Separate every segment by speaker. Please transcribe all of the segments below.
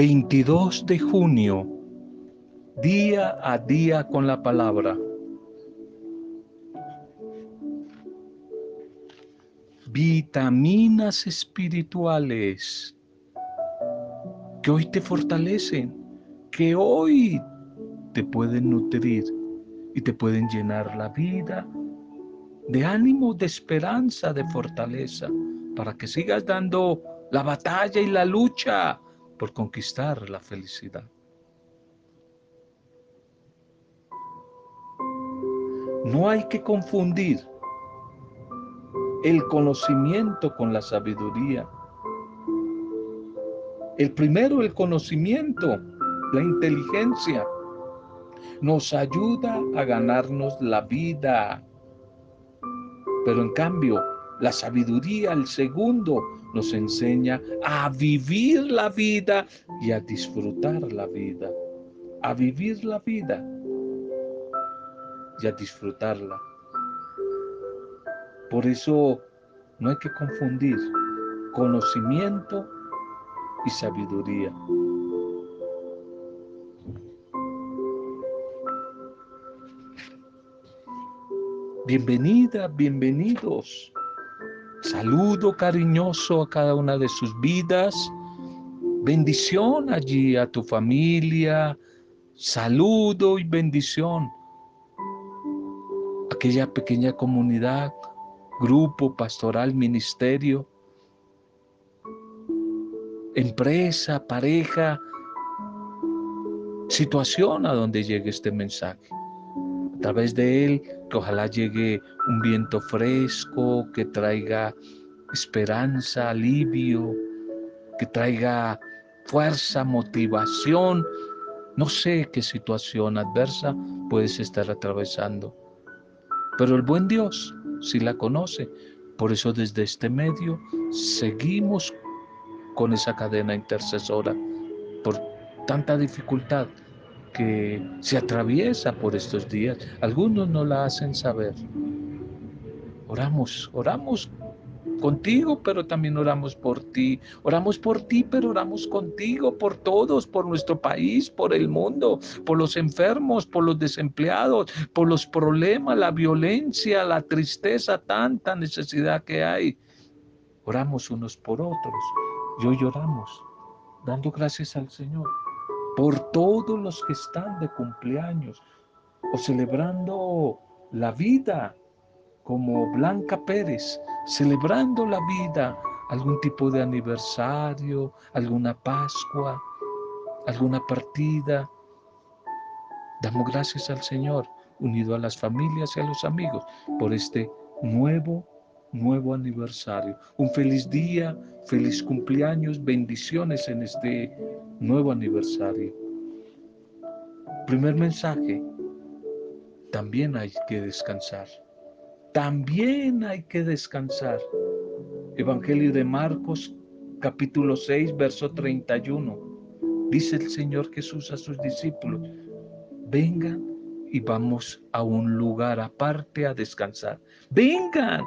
Speaker 1: 22 de junio, día a día con la palabra. Vitaminas espirituales que hoy te fortalecen, que hoy te pueden nutrir y te pueden llenar la vida de ánimo, de esperanza, de fortaleza, para que sigas dando la batalla y la lucha por conquistar la felicidad. No hay que confundir el conocimiento con la sabiduría. El primero, el conocimiento, la inteligencia, nos ayuda a ganarnos la vida. Pero en cambio, la sabiduría, el segundo, nos enseña a vivir la vida y a disfrutar la vida. A vivir la vida y a disfrutarla. Por eso no hay que confundir conocimiento y sabiduría. Bienvenida, bienvenidos Saludo cariñoso a cada una de sus vidas. Bendición allí a tu familia. Saludo y bendición. Aquella pequeña comunidad, grupo pastoral, ministerio, empresa, pareja, situación a donde llegue este mensaje. Través de él que ojalá llegue un viento fresco, que traiga esperanza, alivio, que traiga fuerza, motivación. No sé qué situación adversa puedes estar atravesando, pero el buen Dios sí la conoce. Por eso desde este medio seguimos con esa cadena intercesora por tanta dificultad que se atraviesa por estos días. Algunos no la hacen saber. Oramos, oramos contigo, pero también oramos por ti. Oramos por ti, pero oramos contigo, por todos, por nuestro país, por el mundo, por los enfermos, por los desempleados, por los problemas, la violencia, la tristeza, tanta necesidad que hay. Oramos unos por otros y hoy oramos, dando gracias al Señor por todos los que están de cumpleaños o celebrando la vida, como Blanca Pérez, celebrando la vida, algún tipo de aniversario, alguna Pascua, alguna partida. Damos gracias al Señor, unido a las familias y a los amigos, por este nuevo, nuevo aniversario. Un feliz día, feliz cumpleaños, bendiciones en este nuevo aniversario. Primer mensaje, también hay que descansar. También hay que descansar. Evangelio de Marcos, capítulo 6, verso 31. Dice el Señor Jesús a sus discípulos, vengan y vamos a un lugar aparte a descansar. Vengan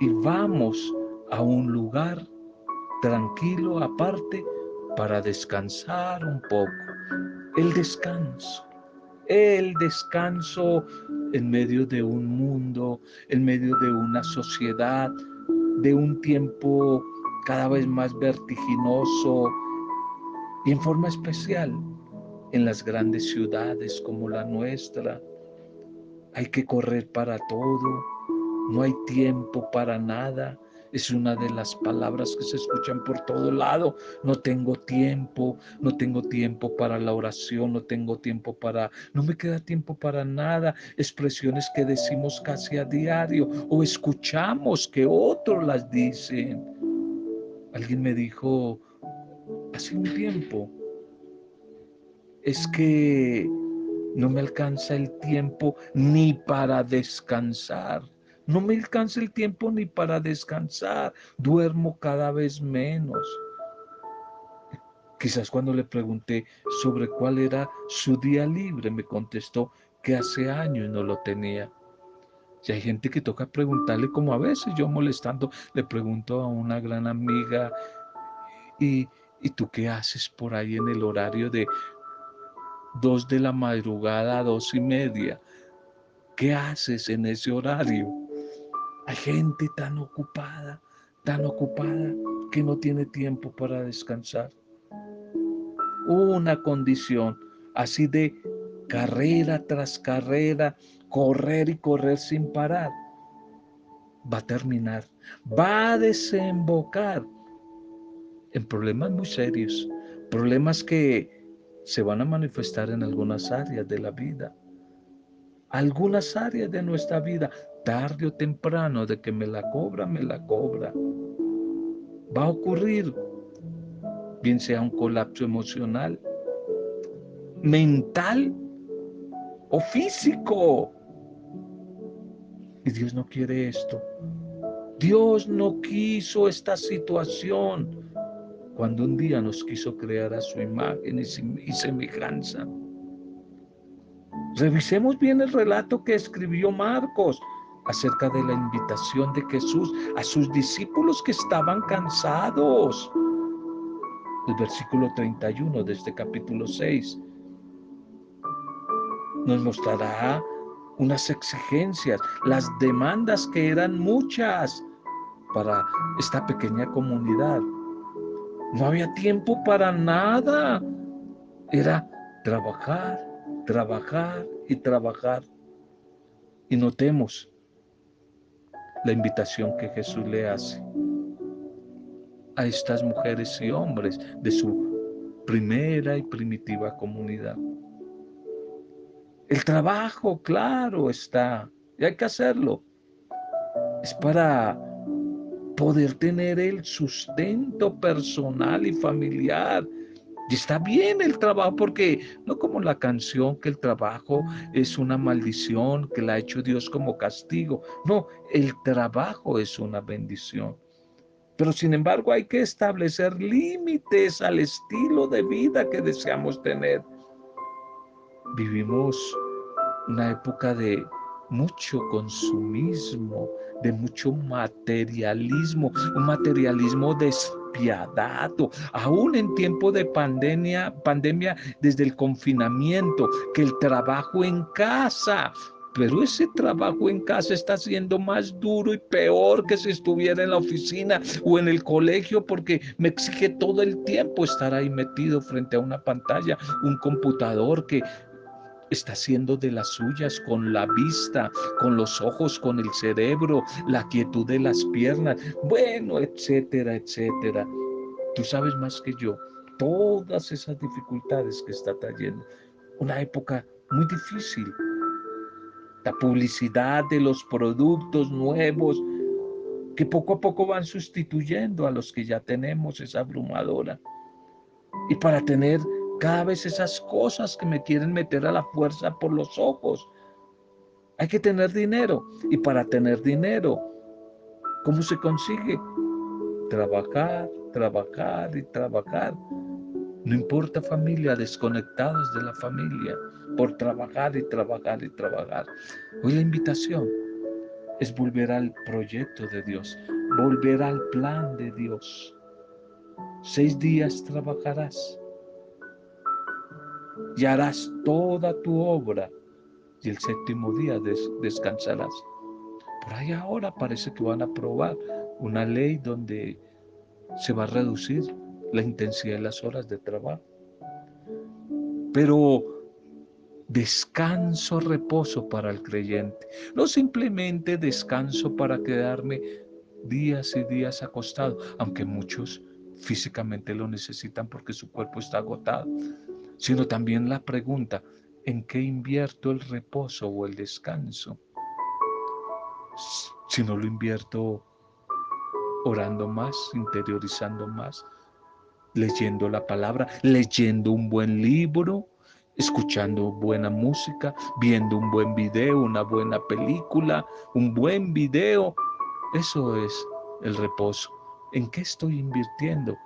Speaker 1: y vamos a un lugar tranquilo aparte para descansar un poco. El descanso, el descanso en medio de un mundo, en medio de una sociedad, de un tiempo cada vez más vertiginoso y en forma especial en las grandes ciudades como la nuestra. Hay que correr para todo, no hay tiempo para nada, es una de las palabras que se escuchan por todo lado. No tengo tiempo, no tengo tiempo para la oración, no tengo tiempo para, no me queda tiempo para nada. Expresiones que decimos casi a diario o escuchamos que otros las dicen. Alguien me dijo hace un tiempo, es que no me alcanza el tiempo ni para descansar. No me alcanza el tiempo ni para descansar. Duermo cada vez menos. Quizás cuando le pregunté sobre cuál era su día libre, me contestó que hace años no lo tenía. Y hay gente que toca preguntarle, como a veces yo molestando, le pregunto a una gran amiga, ¿y, ¿Y tú qué haces por ahí en el horario de dos de la madrugada a dos y media? ¿Qué haces en ese horario? Hay gente tan ocupada, tan ocupada que no tiene tiempo para descansar. Una condición así de carrera tras carrera, correr y correr sin parar, va a terminar, va a desembocar en problemas muy serios, problemas que se van a manifestar en algunas áreas de la vida, algunas áreas de nuestra vida, tarde o temprano, de que me la cobra, me la cobra. Va a ocurrir, bien sea un colapso emocional, mental o físico. Y Dios no quiere esto. Dios no quiso esta situación cuando un día nos quiso crear a su imagen y semejanza. Revisemos bien el relato que escribió Marcos acerca de la invitación de Jesús a sus discípulos que estaban cansados. El versículo 31 de este capítulo 6 nos mostrará unas exigencias, las demandas que eran muchas para esta pequeña comunidad. No había tiempo para nada. Era trabajar, trabajar y trabajar. Y notemos la invitación que Jesús le hace a estas mujeres y hombres de su primera y primitiva comunidad. El trabajo, claro, está, y hay que hacerlo. Es para poder tener el sustento personal y familiar. Y está bien el trabajo, porque no como la canción que el trabajo es una maldición, que la ha hecho Dios como castigo. No, el trabajo es una bendición. Pero sin embargo hay que establecer límites al estilo de vida que deseamos tener. Vivimos una época de mucho consumismo, de mucho materialismo, un materialismo aún en tiempo de pandemia, pandemia desde el confinamiento, que el trabajo en casa, pero ese trabajo en casa está siendo más duro y peor que si estuviera en la oficina o en el colegio porque me exige todo el tiempo estar ahí metido frente a una pantalla, un computador que está haciendo de las suyas con la vista, con los ojos, con el cerebro, la quietud de las piernas, bueno, etcétera, etcétera. Tú sabes más que yo todas esas dificultades que está trayendo. Una época muy difícil. La publicidad de los productos nuevos que poco a poco van sustituyendo a los que ya tenemos es abrumadora. Y para tener cada vez esas cosas que me quieren meter a la fuerza por los ojos. Hay que tener dinero. Y para tener dinero, ¿cómo se consigue? Trabajar, trabajar y trabajar. No importa familia, desconectados de la familia, por trabajar y trabajar y trabajar. Hoy la invitación es volver al proyecto de Dios, volver al plan de Dios. Seis días trabajarás y harás toda tu obra y el séptimo día descansarás. Por ahí ahora parece que van a aprobar una ley donde se va a reducir la intensidad de las horas de trabajo. Pero descanso, reposo para el creyente. No simplemente descanso para quedarme días y días acostado, aunque muchos físicamente lo necesitan porque su cuerpo está agotado sino también la pregunta, ¿en qué invierto el reposo o el descanso? Si no lo invierto orando más, interiorizando más, leyendo la palabra, leyendo un buen libro, escuchando buena música, viendo un buen video, una buena película, un buen video. Eso es el reposo. ¿En qué estoy invirtiendo?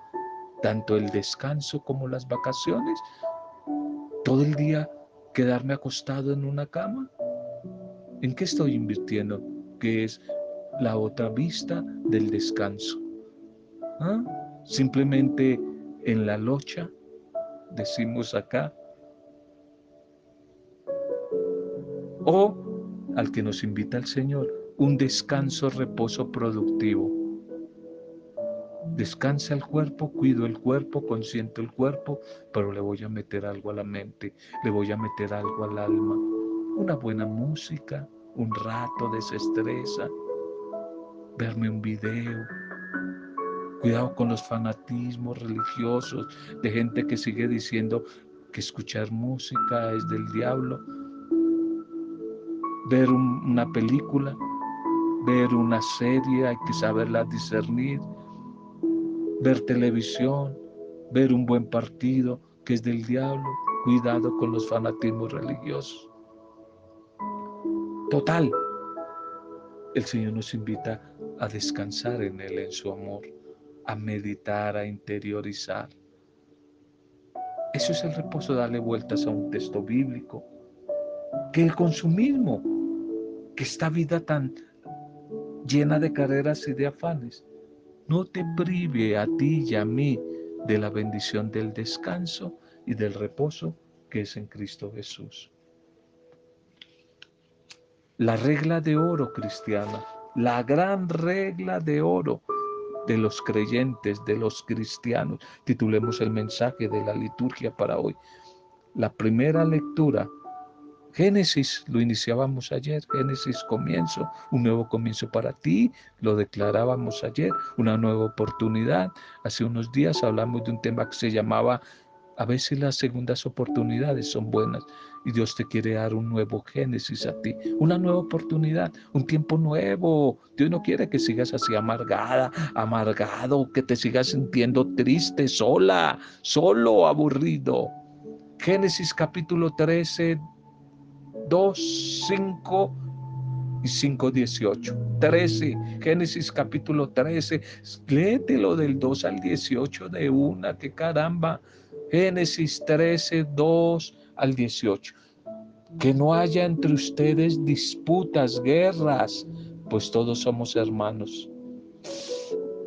Speaker 1: Tanto el descanso como las vacaciones todo el día quedarme acostado en una cama? ¿En qué estoy invirtiendo? Que es la otra vista del descanso. ¿Ah? Simplemente en la locha, decimos acá, o al que nos invita el Señor, un descanso, reposo productivo. Descansa el cuerpo, cuido el cuerpo, consiento el cuerpo, pero le voy a meter algo a la mente, le voy a meter algo al alma. Una buena música, un rato desestresa, verme un video. Cuidado con los fanatismos religiosos de gente que sigue diciendo que escuchar música es del diablo. Ver una película, ver una serie, hay que saberla discernir. Ver televisión, ver un buen partido que es del diablo. Cuidado con los fanatismos religiosos. Total, el Señor nos invita a descansar en Él, en su amor, a meditar, a interiorizar. Eso es el reposo, darle vueltas a un texto bíblico. Que el consumismo, que esta vida tan llena de carreras y de afanes, no te prive a ti y a mí de la bendición del descanso y del reposo que es en Cristo Jesús la regla de oro cristiana, la gran regla de oro de los creyentes, de los cristianos. Titulemos el mensaje de la liturgia para hoy. La primera lectura, Génesis, lo iniciábamos ayer, Génesis comienzo, un nuevo comienzo para ti, lo declarábamos ayer, una nueva oportunidad. Hace unos días hablamos de un tema que se llamaba a veces las segundas oportunidades son buenas y Dios te quiere dar un nuevo génesis a ti, una nueva oportunidad, un tiempo nuevo. Dios no quiere que sigas así amargada, amargado, que te sigas sintiendo triste, sola, solo, aburrido. Génesis capítulo 13, 2, 5 y 5, 18. 13, Génesis capítulo 13, léetelo del 2 al 18 de una, que caramba. Génesis 13, 2 al 18. Que no haya entre ustedes disputas, guerras, pues todos somos hermanos.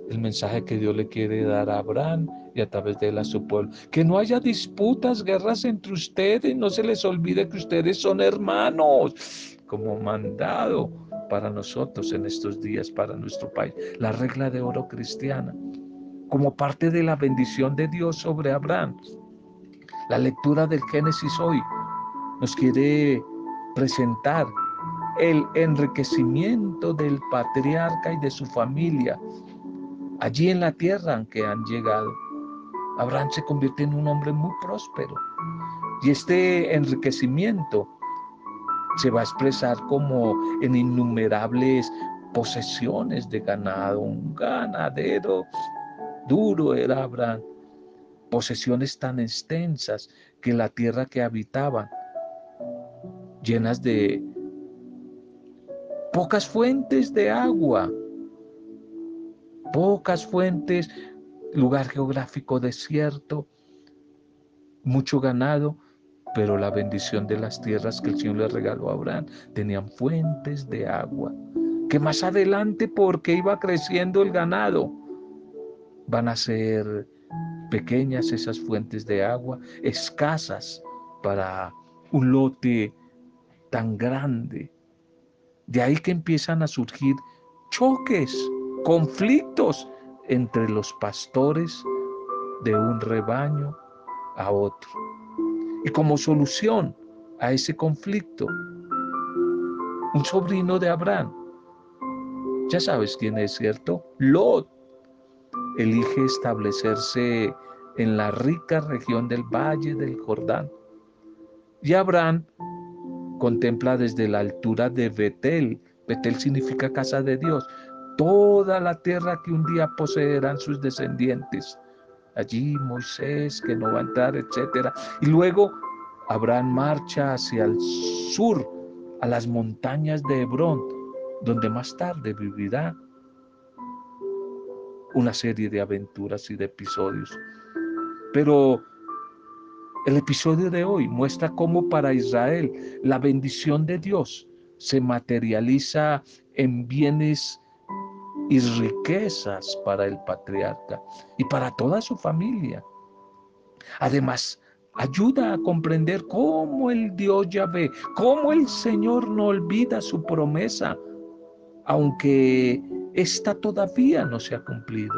Speaker 1: El mensaje que Dios le quiere dar a Abraham y a través de él a su pueblo. Que no haya disputas, guerras entre ustedes. No se les olvide que ustedes son hermanos, como mandado para nosotros en estos días, para nuestro país. La regla de oro cristiana como parte de la bendición de Dios sobre Abraham. La lectura del Génesis hoy nos quiere presentar el enriquecimiento del patriarca y de su familia allí en la tierra que han llegado. Abraham se convierte en un hombre muy próspero y este enriquecimiento se va a expresar como en innumerables posesiones de ganado, un ganadero Duro era Abraham, posesiones tan extensas que la tierra que habitaban, llenas de pocas fuentes de agua, pocas fuentes, lugar geográfico desierto, mucho ganado, pero la bendición de las tierras que el Señor le regaló a Abraham tenían fuentes de agua, que más adelante porque iba creciendo el ganado, Van a ser pequeñas esas fuentes de agua, escasas para un lote tan grande. De ahí que empiezan a surgir choques, conflictos entre los pastores de un rebaño a otro. Y como solución a ese conflicto, un sobrino de Abraham, ya sabes quién es, ¿cierto? Lot, elige establecerse en la rica región del valle del Jordán. Y Abraham contempla desde la altura de Betel, Betel significa casa de Dios, toda la tierra que un día poseerán sus descendientes. Allí Moisés, que no va a entrar, etc. Y luego Abraham marcha hacia el sur, a las montañas de Hebrón, donde más tarde vivirá una serie de aventuras y de episodios. Pero el episodio de hoy muestra cómo para Israel la bendición de Dios se materializa en bienes y riquezas para el patriarca y para toda su familia. Además, ayuda a comprender cómo el Dios ya ve, cómo el Señor no olvida su promesa, aunque esta todavía no se ha cumplido.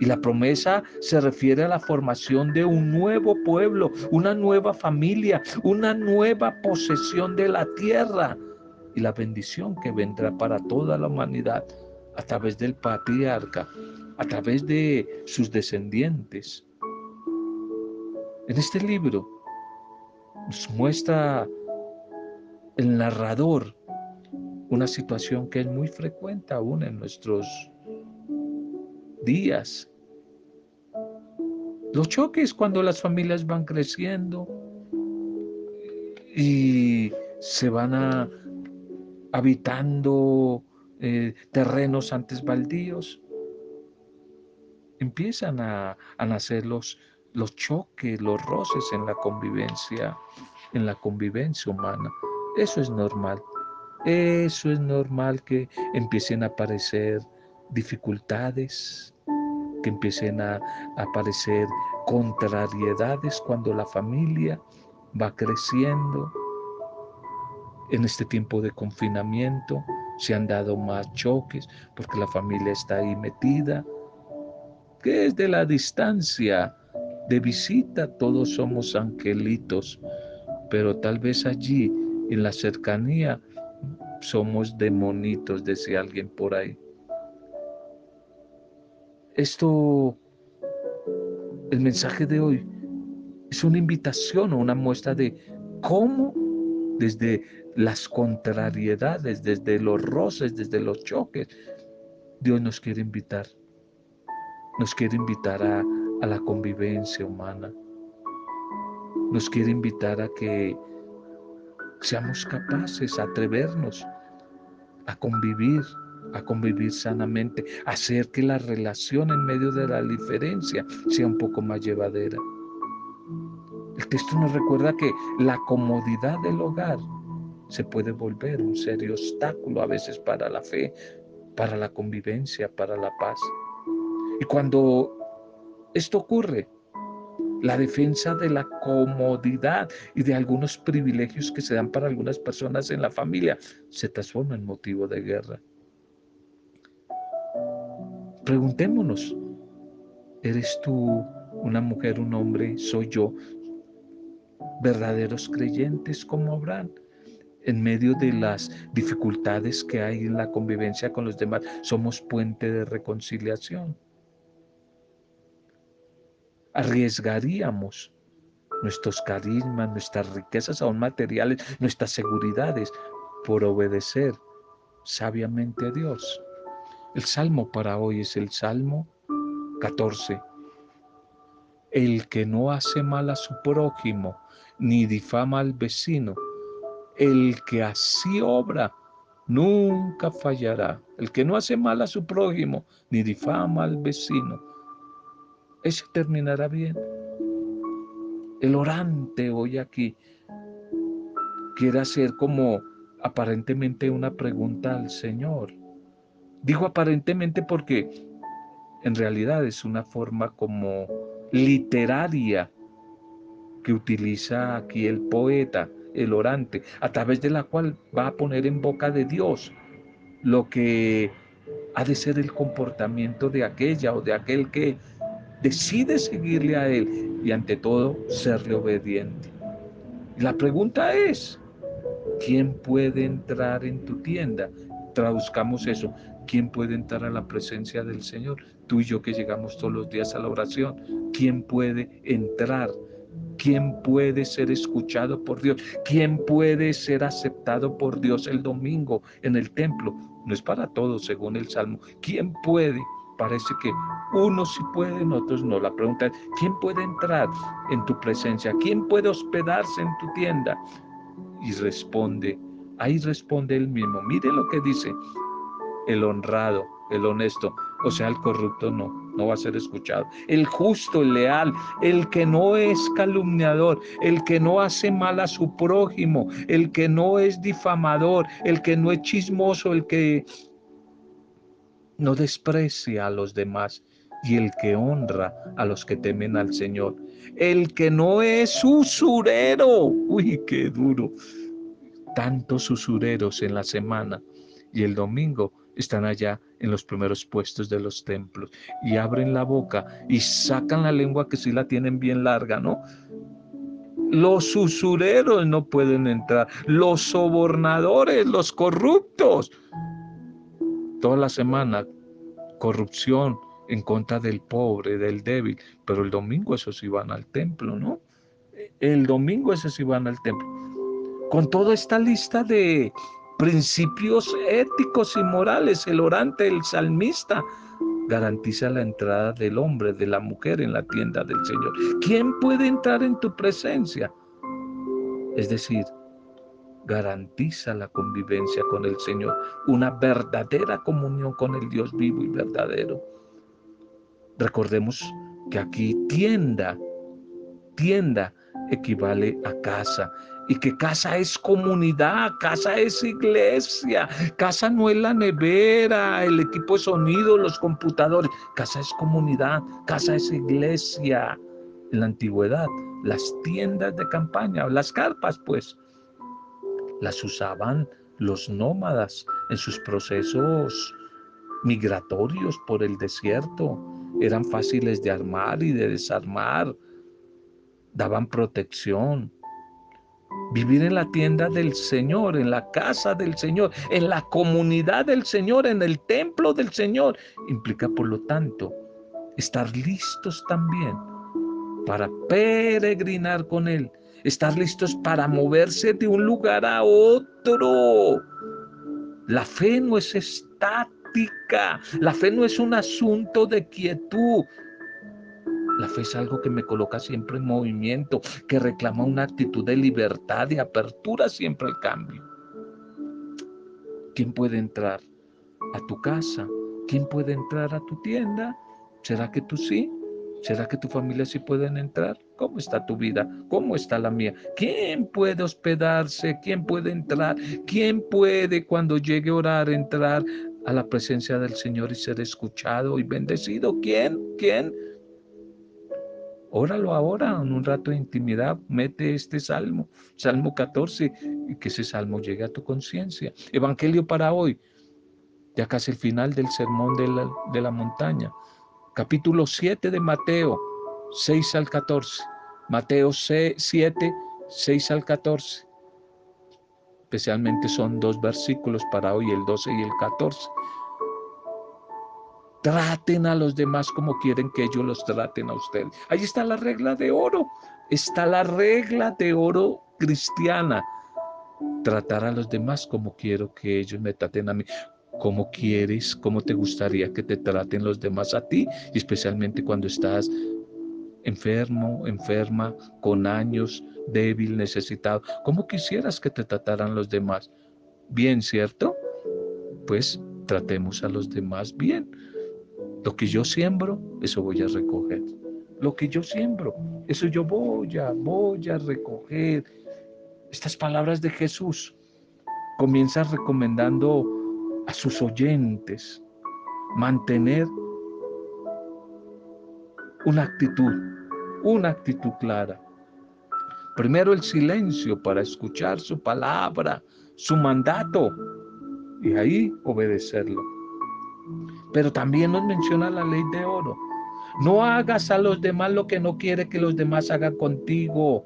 Speaker 1: Y la promesa se refiere a la formación de un nuevo pueblo, una nueva familia, una nueva posesión de la tierra y la bendición que vendrá para toda la humanidad a través del patriarca, a través de sus descendientes. En este libro nos muestra el narrador una situación que es muy frecuente aún en nuestros días. Los choques cuando las familias van creciendo y se van habitando eh, terrenos antes baldíos, empiezan a, a nacer los, los choques, los roces en la convivencia, en la convivencia humana. Eso es normal. Eso es normal que empiecen a aparecer dificultades, que empiecen a, aparecer contrariedades cuando la familia va creciendo. En este tiempo de confinamiento se han dado más choques porque la familia está ahí metida. Que es de la distancia de visita todos somos angelitos, pero tal vez allí en la cercanía somos demonitos, decía alguien por ahí. Esto, el mensaje de hoy, es una invitación o una muestra de cómo desde las contrariedades, desde los roces, desde los choques, Dios nos quiere invitar. Nos quiere invitar a, a la convivencia humana. Nos quiere invitar a que seamos capaces, a atrevernos a convivir, a convivir sanamente, hacer que la relación en medio de la diferencia sea un poco más llevadera. El texto nos recuerda que la comodidad del hogar se puede volver un serio obstáculo a veces para la fe, para la convivencia, para la paz. Y cuando esto ocurre, la defensa de la comodidad y de algunos privilegios que se dan para algunas personas en la familia se transforma en motivo de guerra. Preguntémonos, ¿eres tú una mujer, un hombre? ¿Soy yo? ¿Verdaderos creyentes como Abraham? En medio de las dificultades que hay en la convivencia con los demás, somos puente de reconciliación. Arriesgaríamos nuestros carismas, nuestras riquezas aún materiales, nuestras seguridades por obedecer sabiamente a Dios. El salmo para hoy es el Salmo 14. El que no hace mal a su prójimo, ni difama al vecino, el que así obra, nunca fallará. El que no hace mal a su prójimo, ni difama al vecino, ese terminará bien. El orante hoy aquí quiere hacer como aparentemente una pregunta al Señor. Digo aparentemente porque en realidad es una forma como literaria que utiliza aquí el poeta, el orante, a través de la cual va a poner en boca de Dios lo que ha de ser el comportamiento de aquella o de aquel que decide seguirle a Él y ante todo serle obediente. Y la pregunta es, ¿quién puede entrar en tu tienda? Traduzcamos eso. ¿Quién puede entrar a la presencia del Señor? Tú y yo que llegamos todos los días a la oración. ¿Quién puede entrar? ¿Quién puede ser escuchado por Dios? ¿Quién puede ser aceptado por Dios el domingo en el templo? No es para todos, según el Salmo. ¿Quién puede? Parece que unos sí pueden, otros no. La pregunta es, ¿quién puede entrar en tu presencia? ¿Quién puede hospedarse en tu tienda? Y responde, ahí responde él mismo. Mire lo que dice, el honrado, el honesto, o sea, el corrupto no, no va a ser escuchado. El justo, el leal, el que no es calumniador, el que no hace mal a su prójimo, el que no es difamador, el que no es chismoso, el que no desprecia a los demás. y el que honra a los que temen al Señor. El que no es usurero. Uy, qué duro. Tantos usureros en la semana y el domingo están allá en los primeros puestos de los templos y abren la boca y sacan la lengua que sí la tienen bien larga, ¿no? Los usureros no pueden entrar, los sobornadores, los corruptos. Toda la semana, corrupción en contra del pobre, del débil, pero el domingo esos iban al templo, ¿no? El domingo esos iban al templo. Con toda esta lista de principios éticos y morales, el orante, el salmista, garantiza la entrada del hombre, de la mujer en la tienda del Señor. ¿Quién puede entrar en tu presencia? Es decir, garantiza la convivencia con el Señor, una verdadera comunión con el Dios vivo y verdadero. Recordemos que aquí tienda, tienda equivale a casa y que casa es comunidad, casa es iglesia, casa no es la nevera, el equipo de sonido, los computadores, casa es comunidad, casa es iglesia. En la antigüedad, las tiendas de campaña, las carpas, pues, las usaban los nómadas en sus procesos migratorios por el desierto. Eran fáciles de armar y de desarmar, daban protección, Vivir en la tienda del Señor, en la casa del Señor, en la comunidad del Señor, en el templo del Señor, implica por lo tanto estar listos también para peregrinar con Él, estar listos para moverse de un lugar a otro. La fe no es estática, la fe no es un asunto de quietud, la fe es algo que me coloca siempre en movimiento, que reclama una actitud de libertad, de apertura siempre al cambio. ¿Quién puede entrar a tu casa? ¿Quién puede entrar a tu tienda? ¿Será que tú sí? ¿Será que tu familia sí pueden entrar? ¿Cómo está tu vida? ¿Cómo está la mía? ¿Quién puede hospedarse? ¿Quién puede entrar? ¿Quién puede cuando llegue a orar entrar a la presencia del Señor y ser escuchado y bendecido? ¿Quién? ¿Quién? Óralo ahora, en un rato de intimidad, mete este salmo, Salmo 14, y que ese salmo llegue a tu conciencia. Evangelio para hoy, ya casi el final del sermón de la, de la montaña. Capítulo 7 de Mateo, 6 al 14. Mateo 7, 6 al 14. Especialmente son dos versículos para hoy, el 12 y el 14. Traten a los demás como quieren que ellos los traten a ustedes. Ahí está la regla de oro. Está la regla de oro cristiana. Tratar a los demás como quiero que ellos me traten a mí. ¿Cómo quieres, cómo te gustaría que te traten los demás a ti? Especialmente cuando estás enfermo, enferma, con años, débil, necesitado. ¿Cómo quisieras que te trataran los demás? Bien, ¿cierto? Pues tratemos a los demás bien. Lo que yo siembro, eso voy a recoger. Lo que yo siembro, eso yo voy a, voy a recoger. Estas palabras de Jesús comienza recomendando a sus oyentes mantener una actitud, una actitud clara. Primero el silencio para escuchar su palabra, su mandato y ahí obedecerlo. Pero también nos menciona la ley de oro. No hagas a los demás lo que no quiere que los demás hagan contigo.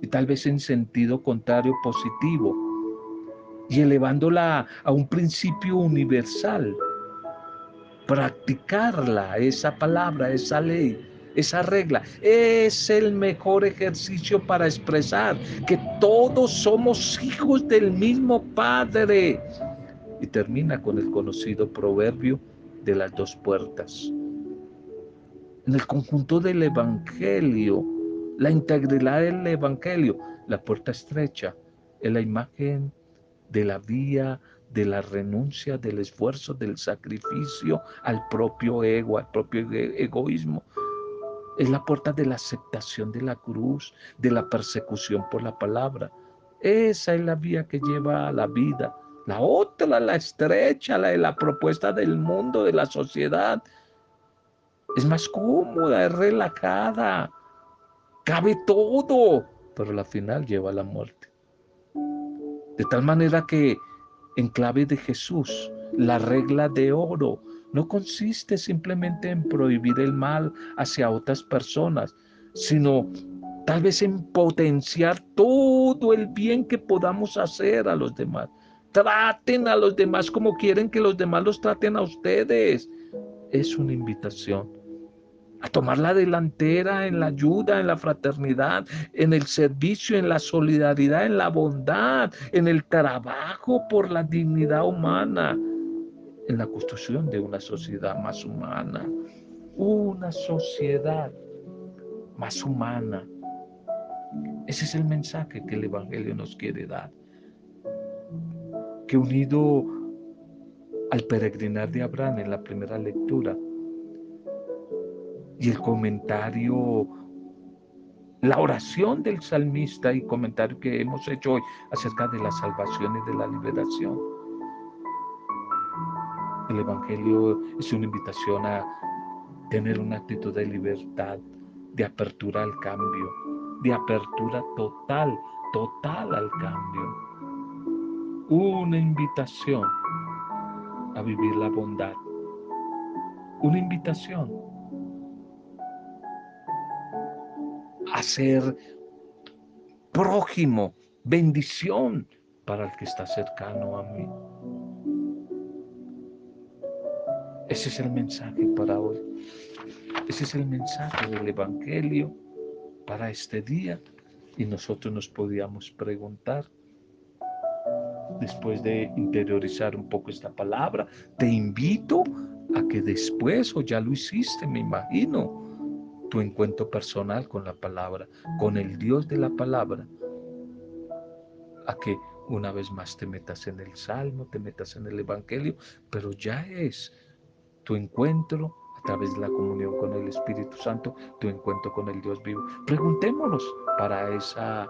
Speaker 1: Y tal vez en sentido contrario positivo. Y elevándola a un principio universal. Practicarla, esa palabra, esa ley, esa regla, es el mejor ejercicio para expresar que todos somos hijos del mismo Padre y termina con el conocido proverbio de las dos puertas. En el conjunto del Evangelio, la integridad del Evangelio, la puerta estrecha es la imagen de la vía de la renuncia, del esfuerzo, del sacrificio al propio ego, al propio egoísmo. Es la puerta de la aceptación de la cruz, de la persecución por la palabra. Esa es la vía que lleva a la vida, la otra, la estrecha, la de la propuesta del mundo, de la sociedad, es más cómoda, es relajada, cabe todo, pero la final lleva a la muerte. De tal manera que en clave de Jesús, la regla de oro no consiste simplemente en prohibir el mal hacia otras personas, sino tal vez en potenciar todo el bien que podamos hacer a los demás. Traten a los demás como quieren que los demás los traten a ustedes. Es una invitación a tomar la delantera en la ayuda, en la fraternidad, en el servicio, en la solidaridad, en la bondad, en el trabajo por la dignidad humana, en la construcción de una sociedad más humana, una sociedad más humana. Ese es el mensaje que el Evangelio nos quiere dar. Que unido al peregrinar de Abraham en la primera lectura, y el comentario, la oración del salmista y comentario que hemos hecho hoy acerca de la salvación y de la liberación. El Evangelio es una invitación a tener una actitud de libertad, de apertura al cambio, de apertura total, total al cambio. Una invitación a vivir la bondad. Una invitación ser prójimo, bendición para el que está cercano a mí. Ese es el mensaje para hoy. Ese es el mensaje del Evangelio para este día. Y nosotros nos podíamos preguntar, después de interiorizar un poco esta palabra, te invito a que después, o ya lo hiciste, me imagino, tu encuentro personal con la palabra, con el Dios de la palabra, a que una vez más te metas en el Salmo, te metas en el Evangelio, pero ya es tu encuentro a través de la comunión con el Espíritu Santo, tu encuentro con el Dios vivo. Preguntémonos para esa,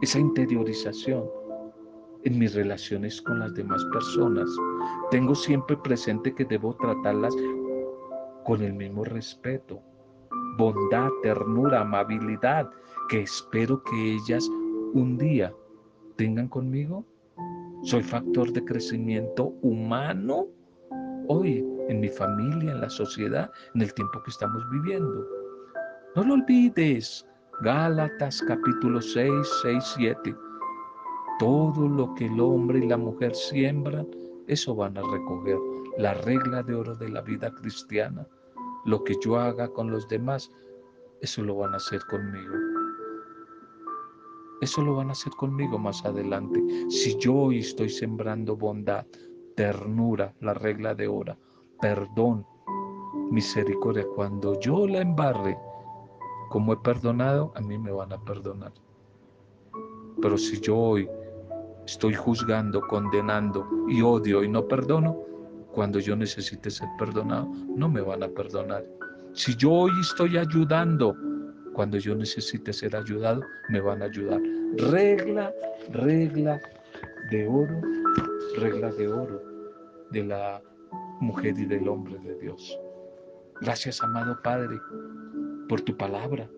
Speaker 1: esa interiorización en mis relaciones con las demás personas. Tengo siempre presente que debo tratarlas con el mismo respeto, bondad, ternura, amabilidad que espero que ellas un día tengan conmigo? ¿Soy factor de crecimiento humano hoy en mi familia, en la sociedad, en el tiempo que estamos viviendo? No lo olvides. Gálatas capítulo 6, 6, 7. Todo lo que el hombre y la mujer siembran, eso van a recoger. La regla de oro de la vida cristiana. Lo que yo haga con los demás, eso lo van a hacer conmigo. Eso lo van a hacer conmigo más adelante. Si yo hoy estoy sembrando bondad, ternura, la regla de oro, perdón, misericordia, cuando yo la embarre, como he perdonado, a mí me van a perdonar. Pero si yo hoy estoy juzgando, condenando y odio y no perdono, cuando yo necesite ser perdonado, no me van a perdonar. Si yo hoy estoy ayudando, cuando yo necesite ser ayudado, me van a ayudar. Regla, regla de oro, regla de oro de la mujer y del hombre de Dios. Gracias, amado Padre, por tu palabra,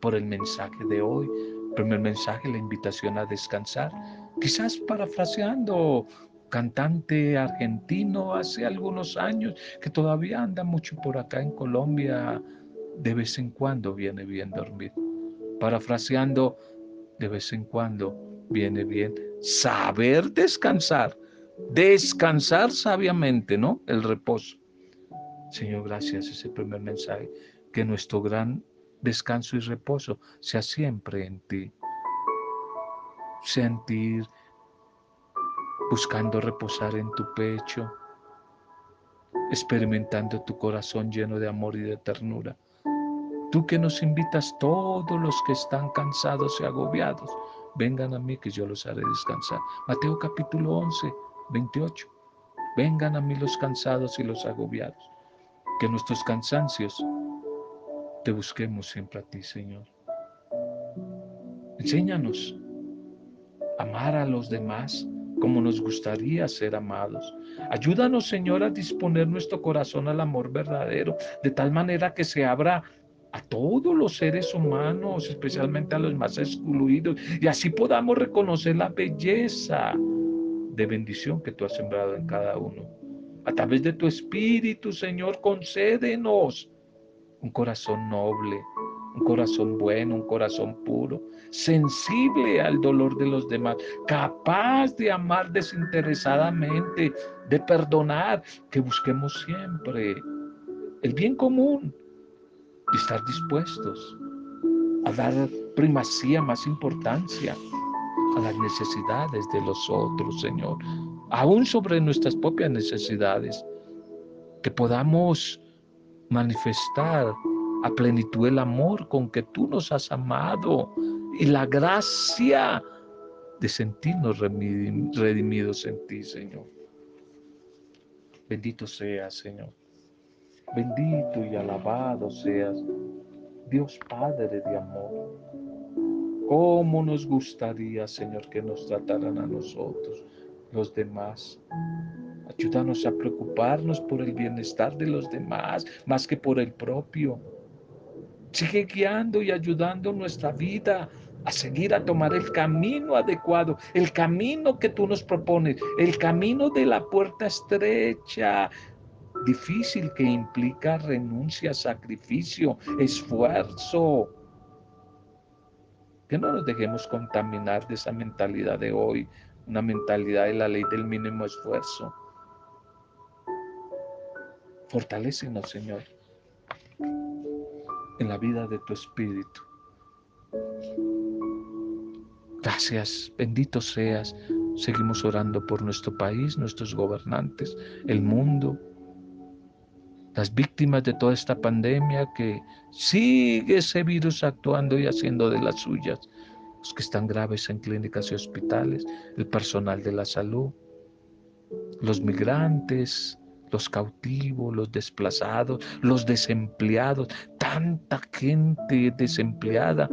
Speaker 1: por el mensaje de hoy. Primer mensaje, la invitación a descansar. Quizás parafraseando cantante argentino hace algunos años que todavía anda mucho por acá en Colombia, de vez en cuando viene bien dormir. Parafraseando, de vez en cuando viene bien saber descansar, descansar sabiamente, ¿no? El reposo. Señor, gracias, ese primer mensaje, que nuestro gran descanso y reposo sea siempre en ti. Sentir buscando reposar en tu pecho, experimentando tu corazón lleno de amor y de ternura. Tú que nos invitas todos los que están cansados y agobiados, vengan a mí que yo los haré descansar. Mateo capítulo 11, 28. Vengan a mí los cansados y los agobiados. Que nuestros cansancios te busquemos siempre a ti, Señor. Enséñanos a amar a los demás como nos gustaría ser amados. Ayúdanos, Señor, a disponer nuestro corazón al amor verdadero, de tal manera que se abra a todos los seres humanos, especialmente a los más excluidos, y así podamos reconocer la belleza de bendición que tú has sembrado en cada uno. A través de tu Espíritu, Señor, concédenos un corazón noble, un corazón bueno, un corazón puro, sensible al dolor de los demás, capaz de amar desinteresadamente, de perdonar, que busquemos siempre el bien común y estar dispuestos a dar primacía, más importancia a las necesidades de los otros, Señor, aún sobre nuestras propias necesidades, que podamos manifestar a plenitud el amor con que tú nos has amado y la gracia de sentirnos redimidos en ti, Señor. Bendito seas, Señor. Bendito y alabado seas, Dios Padre de amor. ¿Cómo nos gustaría, Señor, que nos trataran a nosotros, los demás? Ayúdanos a preocuparnos por el bienestar de los demás más que por el propio. Sigue guiando y ayudando nuestra vida a seguir a tomar el camino adecuado, el camino que tú nos propones, el camino de la puerta estrecha, difícil que implica renuncia, sacrificio, esfuerzo. Que no nos dejemos contaminar de esa mentalidad de hoy, una mentalidad de la ley del mínimo esfuerzo. Fortalécenos, Señor, en la vida de tu Espíritu. Gracias, bendito seas. Seguimos orando por nuestro país, nuestros gobernantes, el mundo, las víctimas de toda esta pandemia que sigue ese virus actuando y haciendo de las suyas, que están graves en clínicas y hospitales, el personal de la salud, los migrantes, los cautivos, los desplazados, los desempleados, tanta gente desempleada,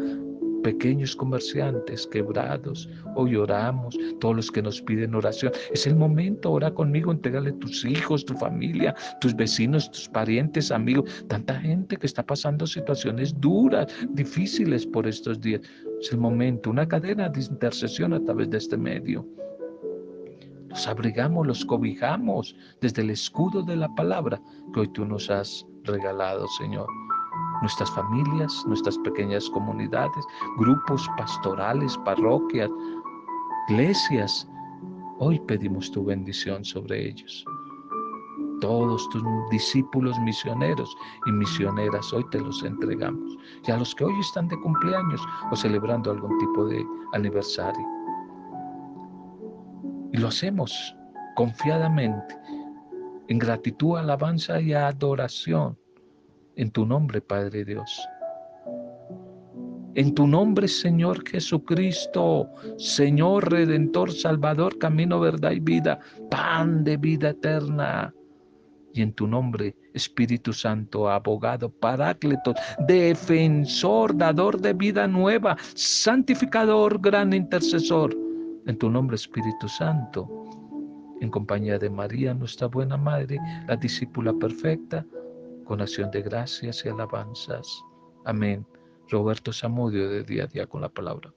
Speaker 1: pequeños comerciantes quebrados. Hoy oramos, todos los que nos piden oración. Es el momento, ora conmigo, entregale tus hijos, tu familia, tus vecinos, tus parientes, amigos, tanta gente que está pasando situaciones duras, difíciles por estos días. Es el momento, una cadena de intercesión a través de este medio. Los abrigamos, los cobijamos desde el escudo de la palabra que hoy tú nos has regalado, Señor. Nuestras familias, nuestras pequeñas comunidades, grupos pastorales, parroquias, iglesias, hoy pedimos tu bendición sobre ellos. Todos tus discípulos misioneros y misioneras hoy te los entregamos. Y a los que hoy están de cumpleaños o celebrando algún tipo de aniversario. Y lo hacemos confiadamente, en gratitud, alabanza y adoración en tu nombre, Padre Dios. En tu nombre, Señor Jesucristo, Señor Redentor, Salvador, camino, verdad y vida, pan de vida eterna. Y en tu nombre, Espíritu Santo, abogado, paráclito, defensor, dador de vida nueva, santificador, gran intercesor en tu nombre, Espíritu Santo, en compañía de María, nuestra buena Madre, la discípula perfecta, con acción de gracias y alabanzas. Amén. Roberto Samudio de día a día con la palabra.